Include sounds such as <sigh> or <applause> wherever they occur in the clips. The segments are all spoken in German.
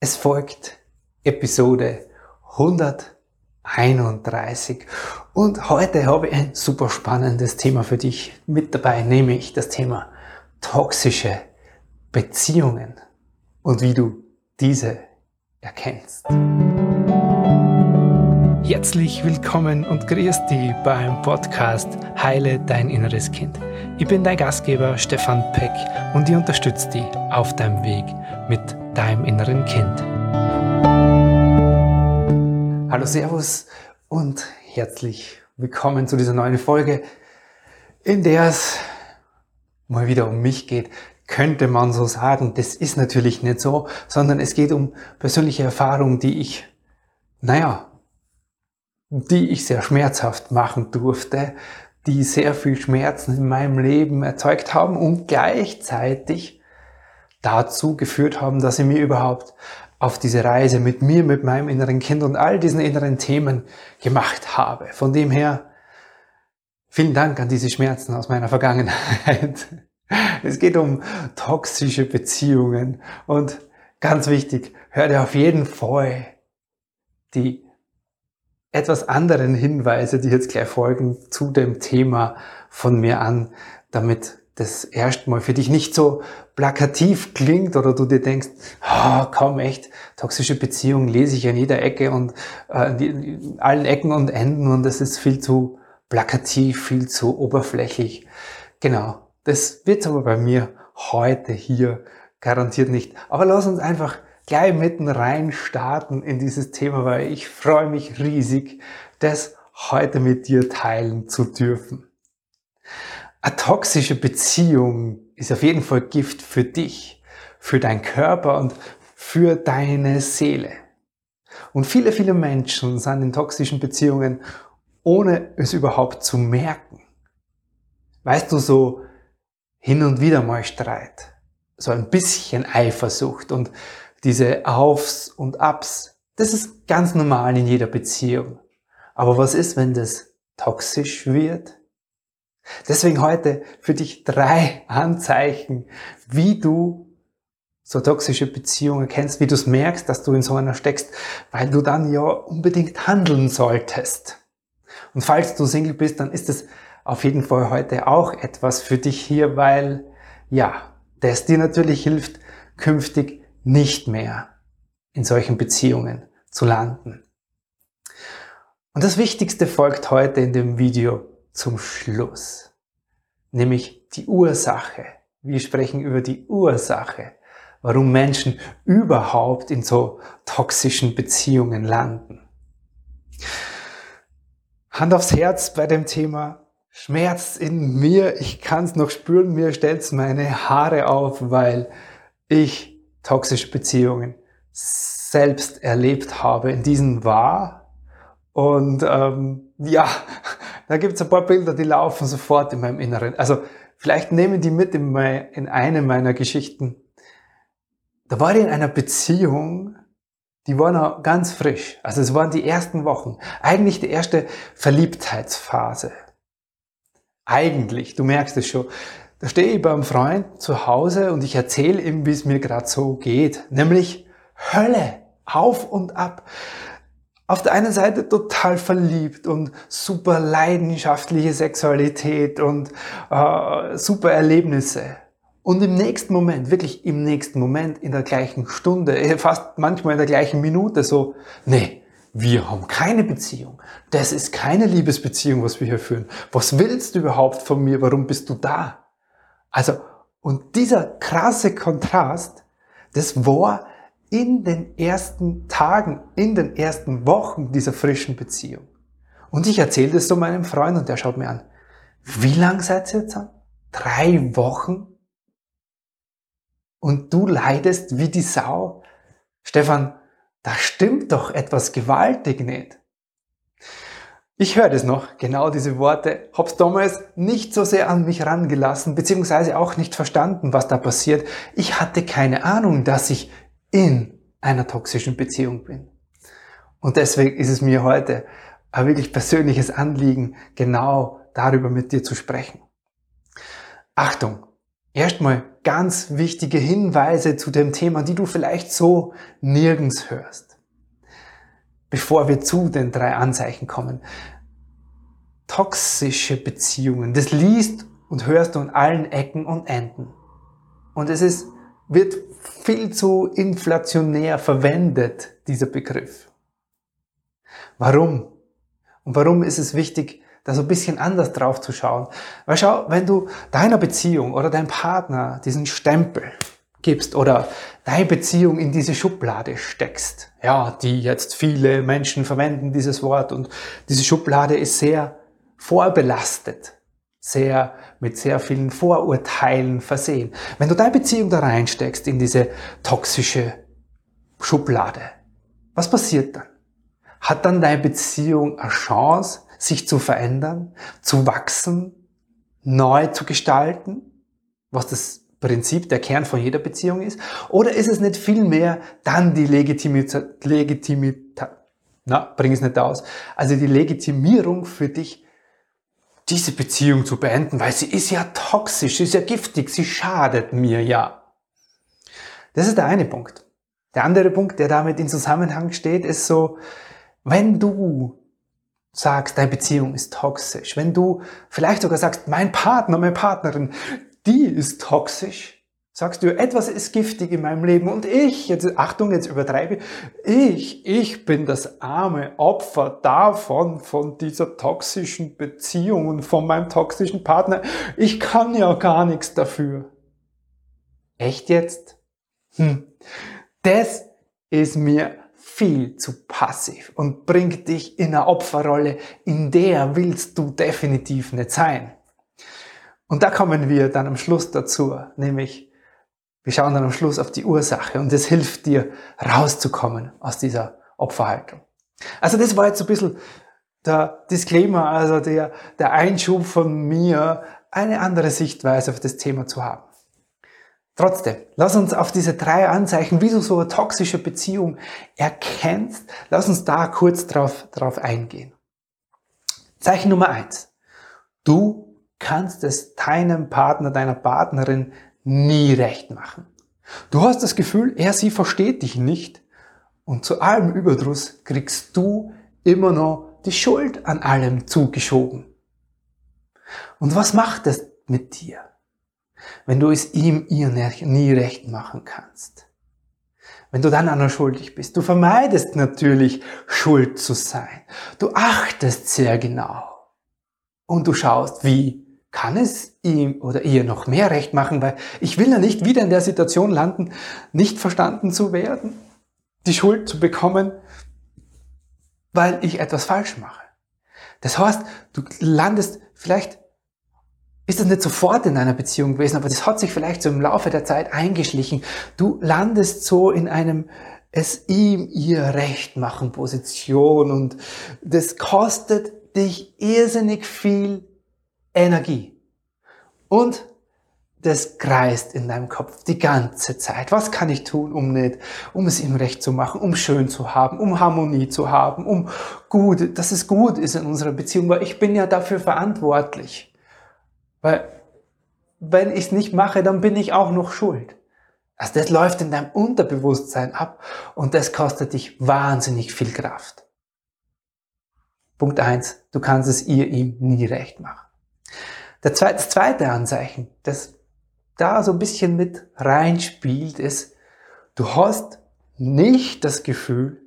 Es folgt Episode 131 und heute habe ich ein super spannendes Thema für dich mit dabei, nämlich das Thema toxische Beziehungen und wie du diese erkennst. Herzlich willkommen und grüß dich beim Podcast Heile dein inneres Kind. Ich bin dein Gastgeber Stefan Peck und ich unterstütze dich auf deinem Weg mit deinem inneren Kind. Hallo, Servus und herzlich willkommen zu dieser neuen Folge, in der es mal wieder um mich geht. Könnte man so sagen, das ist natürlich nicht so, sondern es geht um persönliche Erfahrungen, die ich, naja, die ich sehr schmerzhaft machen durfte, die sehr viel Schmerzen in meinem Leben erzeugt haben und gleichzeitig dazu geführt haben, dass ich mir überhaupt auf diese Reise mit mir, mit meinem inneren Kind und all diesen inneren Themen gemacht habe. Von dem her, vielen Dank an diese Schmerzen aus meiner Vergangenheit. <laughs> Es geht um toxische Beziehungen und ganz wichtig, hör dir auf jeden Fall die etwas anderen Hinweise, die jetzt gleich folgen, zu dem Thema von mir an, damit das erstmal für dich nicht so plakativ klingt oder du dir denkst, oh, kaum echt, toxische Beziehungen lese ich an jeder Ecke und äh, in allen Ecken und Enden und das ist viel zu plakativ, viel zu oberflächlich. Genau, das wird aber bei mir heute hier garantiert nicht. Aber lass uns einfach gleich mitten rein starten in dieses Thema, weil ich freue mich riesig, das heute mit dir teilen zu dürfen. Eine toxische Beziehung ist auf jeden Fall Gift für dich, für deinen Körper und für deine Seele. Und viele, viele Menschen sind in toxischen Beziehungen, ohne es überhaupt zu merken. Weißt du, so hin und wieder mal Streit, so ein bisschen Eifersucht und diese Aufs und Abs, das ist ganz normal in jeder Beziehung. Aber was ist, wenn das toxisch wird? Deswegen heute für dich drei Anzeichen, wie du so toxische Beziehungen kennst, wie du es merkst, dass du in so einer steckst, weil du dann ja unbedingt handeln solltest. Und falls du Single bist, dann ist es auf jeden Fall heute auch etwas für dich hier, weil ja, das dir natürlich hilft, künftig nicht mehr in solchen Beziehungen zu landen. Und das Wichtigste folgt heute in dem Video zum Schluss, nämlich die Ursache. Wir sprechen über die Ursache, warum Menschen überhaupt in so toxischen Beziehungen landen. Hand aufs Herz bei dem Thema Schmerz in mir. Ich kann es noch spüren, mir stellt meine Haare auf, weil ich toxische Beziehungen selbst erlebt habe. In diesen war und ähm, ja, da gibt es ein paar Bilder, die laufen sofort in meinem Inneren. Also vielleicht nehmen die mit in, mein, in eine meiner Geschichten. Da war ich in einer Beziehung, die war noch ganz frisch. Also es waren die ersten Wochen. Eigentlich die erste Verliebtheitsphase. Eigentlich, du merkst es schon. Da stehe ich beim Freund zu Hause und ich erzähle ihm, wie es mir gerade so geht. Nämlich Hölle, auf und ab auf der einen Seite total verliebt und super leidenschaftliche Sexualität und äh, super Erlebnisse. Und im nächsten Moment, wirklich im nächsten Moment, in der gleichen Stunde, eh, fast manchmal in der gleichen Minute so, nee, wir haben keine Beziehung. Das ist keine Liebesbeziehung, was wir hier führen. Was willst du überhaupt von mir? Warum bist du da? Also, und dieser krasse Kontrast, das war in den ersten Tagen, in den ersten Wochen dieser frischen Beziehung. Und ich erzähle das so meinem Freund und der schaut mir an. Wie lang seid ihr jetzt an? Drei Wochen? Und du leidest wie die Sau? Stefan, da stimmt doch etwas gewaltig nicht. Ich höre das noch, genau diese Worte, hab's damals nicht so sehr an mich rangelassen, beziehungsweise auch nicht verstanden, was da passiert. Ich hatte keine Ahnung, dass ich in einer toxischen Beziehung bin. Und deswegen ist es mir heute ein wirklich persönliches Anliegen, genau darüber mit dir zu sprechen. Achtung, erstmal ganz wichtige Hinweise zu dem Thema, die du vielleicht so nirgends hörst. Bevor wir zu den drei Anzeichen kommen. Toxische Beziehungen, das liest und hörst du an allen Ecken und Enden. Und es ist, wird viel zu inflationär verwendet, dieser Begriff. Warum? Und warum ist es wichtig, da so ein bisschen anders drauf zu schauen? Weil schau, wenn du deiner Beziehung oder deinem Partner diesen Stempel gibst oder deine Beziehung in diese Schublade steckst, ja, die jetzt viele Menschen verwenden dieses Wort und diese Schublade ist sehr vorbelastet, sehr, mit sehr vielen Vorurteilen versehen. Wenn du deine Beziehung da reinsteckst in diese toxische Schublade, was passiert dann? Hat dann deine Beziehung eine Chance, sich zu verändern, zu wachsen, neu zu gestalten, was das Prinzip, der Kern von jeder Beziehung ist? Oder ist es nicht vielmehr dann die Legitimität, Legitimität, na, bring es nicht aus, also die Legitimierung für dich, diese Beziehung zu beenden, weil sie ist ja toxisch, sie ist ja giftig, sie schadet mir ja. Das ist der eine Punkt. Der andere Punkt, der damit in Zusammenhang steht, ist so, wenn du sagst, deine Beziehung ist toxisch, wenn du vielleicht sogar sagst, mein Partner, meine Partnerin, die ist toxisch, sagst du, etwas ist giftig in meinem Leben und ich, jetzt Achtung, jetzt übertreibe, ich, ich bin das arme Opfer davon, von dieser toxischen Beziehung und von meinem toxischen Partner. Ich kann ja gar nichts dafür. Echt jetzt? Hm. Das ist mir viel zu passiv und bringt dich in eine Opferrolle, in der willst du definitiv nicht sein. Und da kommen wir dann am Schluss dazu, nämlich wir schauen dann am Schluss auf die Ursache und es hilft dir rauszukommen aus dieser Opferhaltung. Also das war jetzt so ein bisschen der Disclaimer, also der, der Einschub von mir, eine andere Sichtweise auf das Thema zu haben. Trotzdem, lass uns auf diese drei Anzeichen, wie du so eine toxische Beziehung erkennst, lass uns da kurz drauf, drauf eingehen. Zeichen Nummer eins. Du kannst es deinem Partner, deiner Partnerin nie recht machen. Du hast das Gefühl, er, sie versteht dich nicht und zu allem Überdruss kriegst du immer noch die Schuld an allem zugeschoben. Und was macht es mit dir, wenn du es ihm, ihr nie recht machen kannst? Wenn du dann an der schuldig bist. Du vermeidest natürlich, schuld zu sein. Du achtest sehr genau. Und du schaust, wie kann es ihm oder ihr noch mehr recht machen, weil ich will ja nicht wieder in der Situation landen, nicht verstanden zu werden, die Schuld zu bekommen, weil ich etwas falsch mache. Das heißt, du landest vielleicht, ist das nicht sofort in einer Beziehung gewesen, aber das hat sich vielleicht so im Laufe der Zeit eingeschlichen. Du landest so in einem es ihm ihr Recht machen Position und das kostet dich irrsinnig viel Energie. Und das kreist in deinem Kopf die ganze Zeit. Was kann ich tun, um nicht, um es ihm recht zu machen, um schön zu haben, um Harmonie zu haben, um gut, dass es gut ist in unserer Beziehung, weil ich bin ja dafür verantwortlich. Weil, wenn ich es nicht mache, dann bin ich auch noch schuld. Also das läuft in deinem Unterbewusstsein ab und das kostet dich wahnsinnig viel Kraft. Punkt eins: Du kannst es ihr ihm nie recht machen. Das zweite Anzeichen, das da so ein bisschen mit reinspielt, ist, du hast nicht das Gefühl,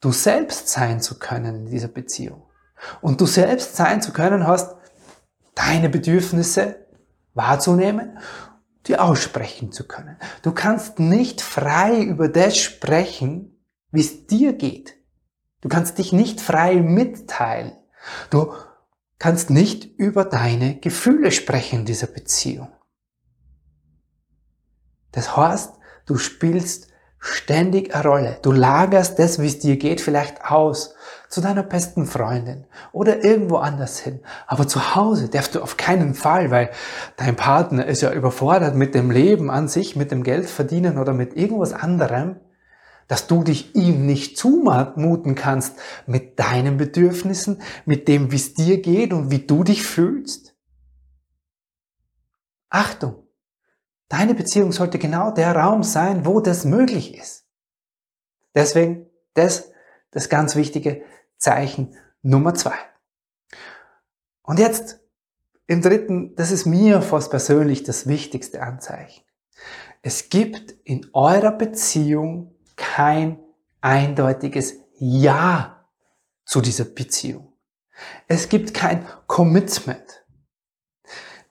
du selbst sein zu können in dieser Beziehung. Und du selbst sein zu können hast, deine Bedürfnisse wahrzunehmen, die aussprechen zu können. Du kannst nicht frei über das sprechen, wie es dir geht. Du kannst dich nicht frei mitteilen. Du kannst nicht über deine Gefühle sprechen in dieser Beziehung. Das heißt, du spielst ständig eine Rolle. Du lagerst das, wie es dir geht, vielleicht aus zu deiner besten Freundin oder irgendwo anders hin. Aber zu Hause darfst du auf keinen Fall, weil dein Partner ist ja überfordert mit dem Leben an sich, mit dem Geld verdienen oder mit irgendwas anderem dass du dich ihm nicht zumuten kannst mit deinen Bedürfnissen, mit dem, wie es dir geht und wie du dich fühlst? Achtung, Deine Beziehung sollte genau der Raum sein, wo das möglich ist. Deswegen das, das ganz wichtige Zeichen Nummer zwei. Und jetzt im dritten, das ist mir fast persönlich das wichtigste Anzeichen. Es gibt in eurer Beziehung kein eindeutiges Ja zu dieser Beziehung. Es gibt kein Commitment.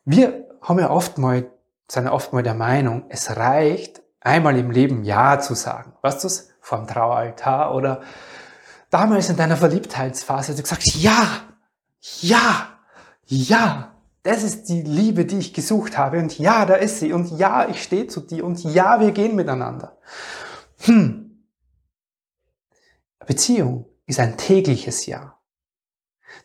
Wir haben ja oft mal, sind oft mal der Meinung, es reicht, einmal im Leben Ja zu sagen. Weißt du es? Vom Traualtar oder damals in deiner Verliebtheitsphase, du gesagt, ja, ja, ja, das ist die Liebe, die ich gesucht habe und ja, da ist sie und ja, ich stehe zu dir und ja, wir gehen miteinander. Hm. Beziehung ist ein tägliches Ja.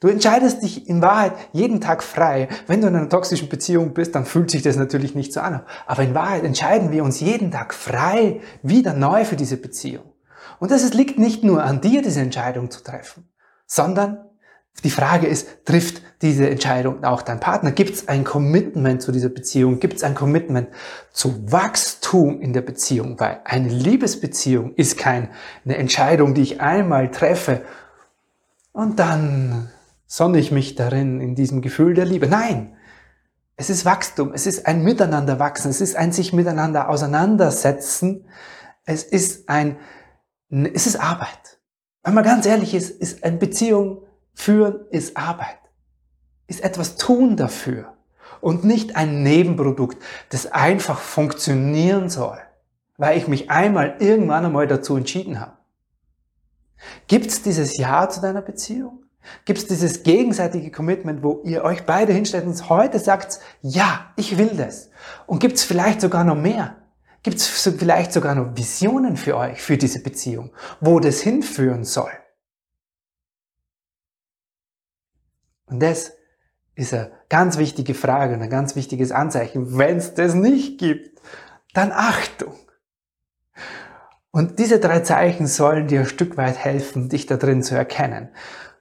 Du entscheidest dich in Wahrheit jeden Tag frei. Wenn du in einer toxischen Beziehung bist, dann fühlt sich das natürlich nicht so an. Aber in Wahrheit entscheiden wir uns jeden Tag frei wieder neu für diese Beziehung. Und das liegt nicht nur an dir, diese Entscheidung zu treffen, sondern die Frage ist, trifft diese Entscheidung auch dein Partner? Gibt es ein Commitment zu dieser Beziehung? Gibt es ein Commitment zu Wachstum in der Beziehung? Weil eine Liebesbeziehung ist keine Entscheidung, die ich einmal treffe und dann sonne ich mich darin in diesem Gefühl der Liebe. Nein, es ist Wachstum, es ist ein Miteinander wachsen, es ist ein sich miteinander auseinandersetzen, es ist ein, es ist Arbeit. Wenn man ganz ehrlich ist, ist eine Beziehung Führen ist Arbeit, ist etwas tun dafür und nicht ein Nebenprodukt, das einfach funktionieren soll, weil ich mich einmal irgendwann einmal dazu entschieden habe. Gibt es dieses Ja zu deiner Beziehung? Gibt es dieses gegenseitige Commitment, wo ihr euch beide hinstellt und heute sagt, ja, ich will das? Und gibt es vielleicht sogar noch mehr? Gibt es vielleicht sogar noch Visionen für euch, für diese Beziehung, wo das hinführen soll? Und das ist eine ganz wichtige Frage und ein ganz wichtiges Anzeichen. Wenn es das nicht gibt, dann Achtung. Und diese drei Zeichen sollen dir ein Stück weit helfen, dich da drin zu erkennen.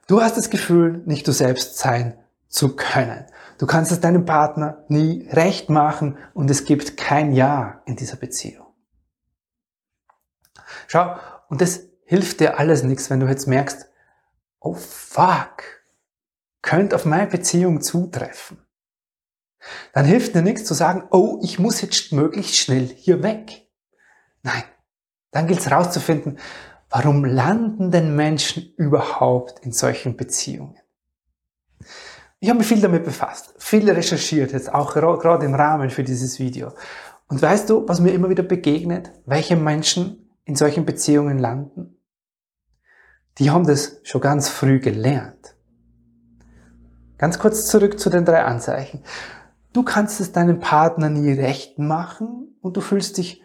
Du hast das Gefühl, nicht du selbst sein zu können. Du kannst es deinem Partner nie recht machen und es gibt kein Ja in dieser Beziehung. Schau, und das hilft dir alles nichts, wenn du jetzt merkst, oh fuck, könnte auf meine Beziehung zutreffen. Dann hilft dir nichts zu sagen, oh, ich muss jetzt möglichst schnell hier weg. Nein, dann gilt es herauszufinden, warum landen denn Menschen überhaupt in solchen Beziehungen? Ich habe mich viel damit befasst, viel recherchiert, jetzt auch gerade im Rahmen für dieses Video. Und weißt du, was mir immer wieder begegnet? Welche Menschen in solchen Beziehungen landen? Die haben das schon ganz früh gelernt. Ganz kurz zurück zu den drei Anzeichen. Du kannst es deinem Partner nie recht machen und du fühlst dich,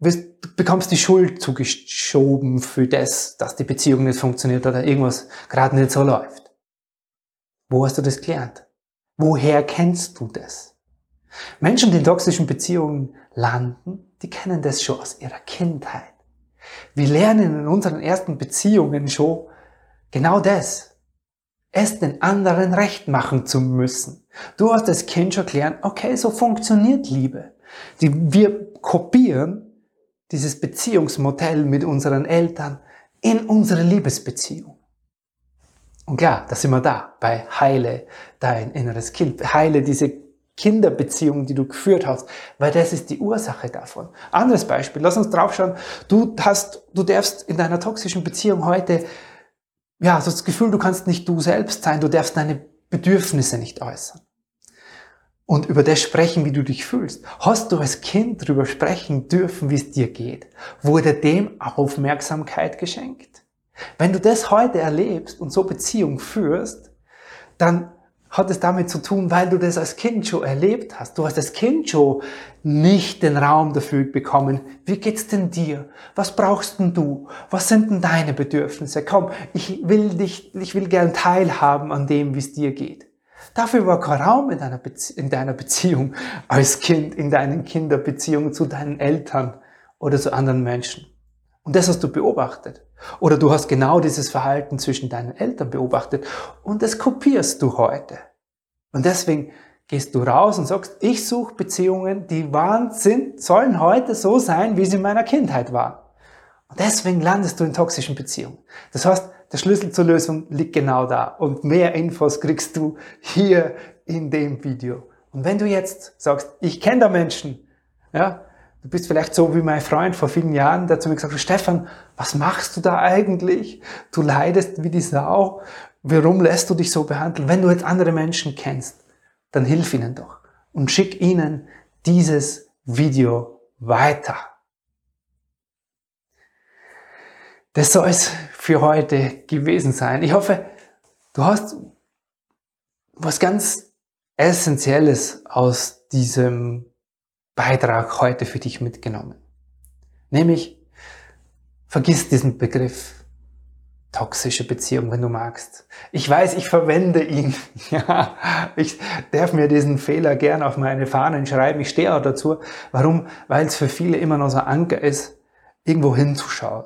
du bekommst die Schuld zugeschoben für das, dass die Beziehung nicht funktioniert oder irgendwas gerade nicht so läuft. Wo hast du das gelernt? Woher kennst du das? Menschen, die in toxischen Beziehungen landen, die kennen das schon aus ihrer Kindheit. Wir lernen in unseren ersten Beziehungen schon genau das es den anderen recht machen zu müssen. Du hast als Kind schon gelernt, okay, so funktioniert Liebe. Die, wir kopieren dieses Beziehungsmodell mit unseren Eltern in unsere Liebesbeziehung. Und klar, da sind wir da, bei Heile dein inneres Kind, heile diese Kinderbeziehung, die du geführt hast, weil das ist die Ursache davon. Anderes Beispiel, lass uns draufschauen. Du hast, du darfst in deiner toxischen Beziehung heute ja, so das Gefühl, du kannst nicht du selbst sein, du darfst deine Bedürfnisse nicht äußern. Und über das sprechen, wie du dich fühlst. Hast du als Kind darüber sprechen dürfen, wie es dir geht? Wurde dem Aufmerksamkeit geschenkt? Wenn du das heute erlebst und so Beziehung führst, dann hat es damit zu tun, weil du das als Kind schon erlebt hast. Du hast als Kind schon nicht den Raum dafür bekommen. Wie geht's denn dir? Was brauchst denn du? Was sind denn deine Bedürfnisse? Komm, ich will dich, ich will gern teilhaben an dem, wie es dir geht. Dafür war kein Raum in deiner, Bezie in deiner Beziehung als Kind, in deinen Kinderbeziehungen zu deinen Eltern oder zu anderen Menschen. Und das hast du beobachtet. Oder du hast genau dieses Verhalten zwischen deinen Eltern beobachtet und das kopierst du heute. Und deswegen gehst du raus und sagst, ich suche Beziehungen, die waren, sind, sollen heute so sein, wie sie in meiner Kindheit waren. Und deswegen landest du in toxischen Beziehungen. Das heißt, der Schlüssel zur Lösung liegt genau da. Und mehr Infos kriegst du hier in dem Video. Und wenn du jetzt sagst, ich kenne da Menschen, ja, du bist vielleicht so wie mein Freund vor vielen Jahren, der zu mir gesagt hat, Stefan, was machst du da eigentlich? Du leidest wie die Sau. Warum lässt du dich so behandeln? Wenn du jetzt andere Menschen kennst, dann hilf ihnen doch und schick ihnen dieses Video weiter. Das soll es für heute gewesen sein. Ich hoffe, du hast was ganz Essentielles aus diesem Beitrag heute für dich mitgenommen. Nämlich, vergiss diesen Begriff toxische Beziehung, wenn du magst. Ich weiß, ich verwende ihn. <laughs> Ja, ich darf mir diesen Fehler gern auf meine Fahnen schreiben. Ich stehe auch dazu. Warum? Weil es für viele immer noch so ein Anker ist, irgendwo hinzuschauen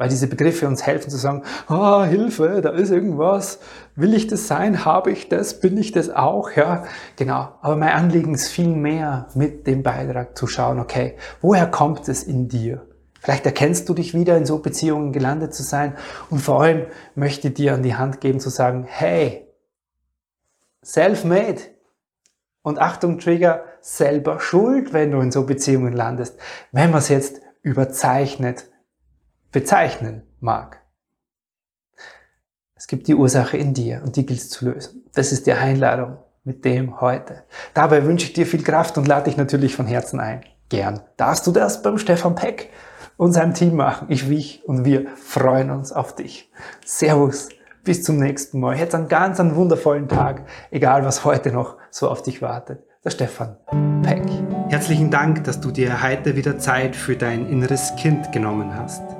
weil diese Begriffe uns helfen zu sagen, ah, Hilfe, da ist irgendwas, will ich das sein, habe ich das, bin ich das auch, ja, genau. Aber mein Anliegen ist viel mehr mit dem Beitrag zu schauen, okay, woher kommt es in dir? Vielleicht erkennst du dich wieder in so Beziehungen gelandet zu sein und vor allem möchte ich dir an die Hand geben zu sagen, hey, self-made. Und Achtung, Trigger, selber schuld, wenn du in so Beziehungen landest. Wenn man es jetzt überzeichnet bezeichnen mag. Es gibt die Ursache in dir und die gilt es zu lösen. Das ist die Einladung mit dem heute. Dabei wünsche ich dir viel Kraft und lade dich natürlich von Herzen ein. Gern darfst du das beim Stefan Peck und seinem Team machen. Ich, wie und wir freuen uns auf dich. Servus, bis zum nächsten Mal. Jetzt einen ganz einen wundervollen Tag, egal was heute noch so auf dich wartet. Der Stefan Peck. Herzlichen Dank, dass du dir heute wieder Zeit für dein inneres Kind genommen hast.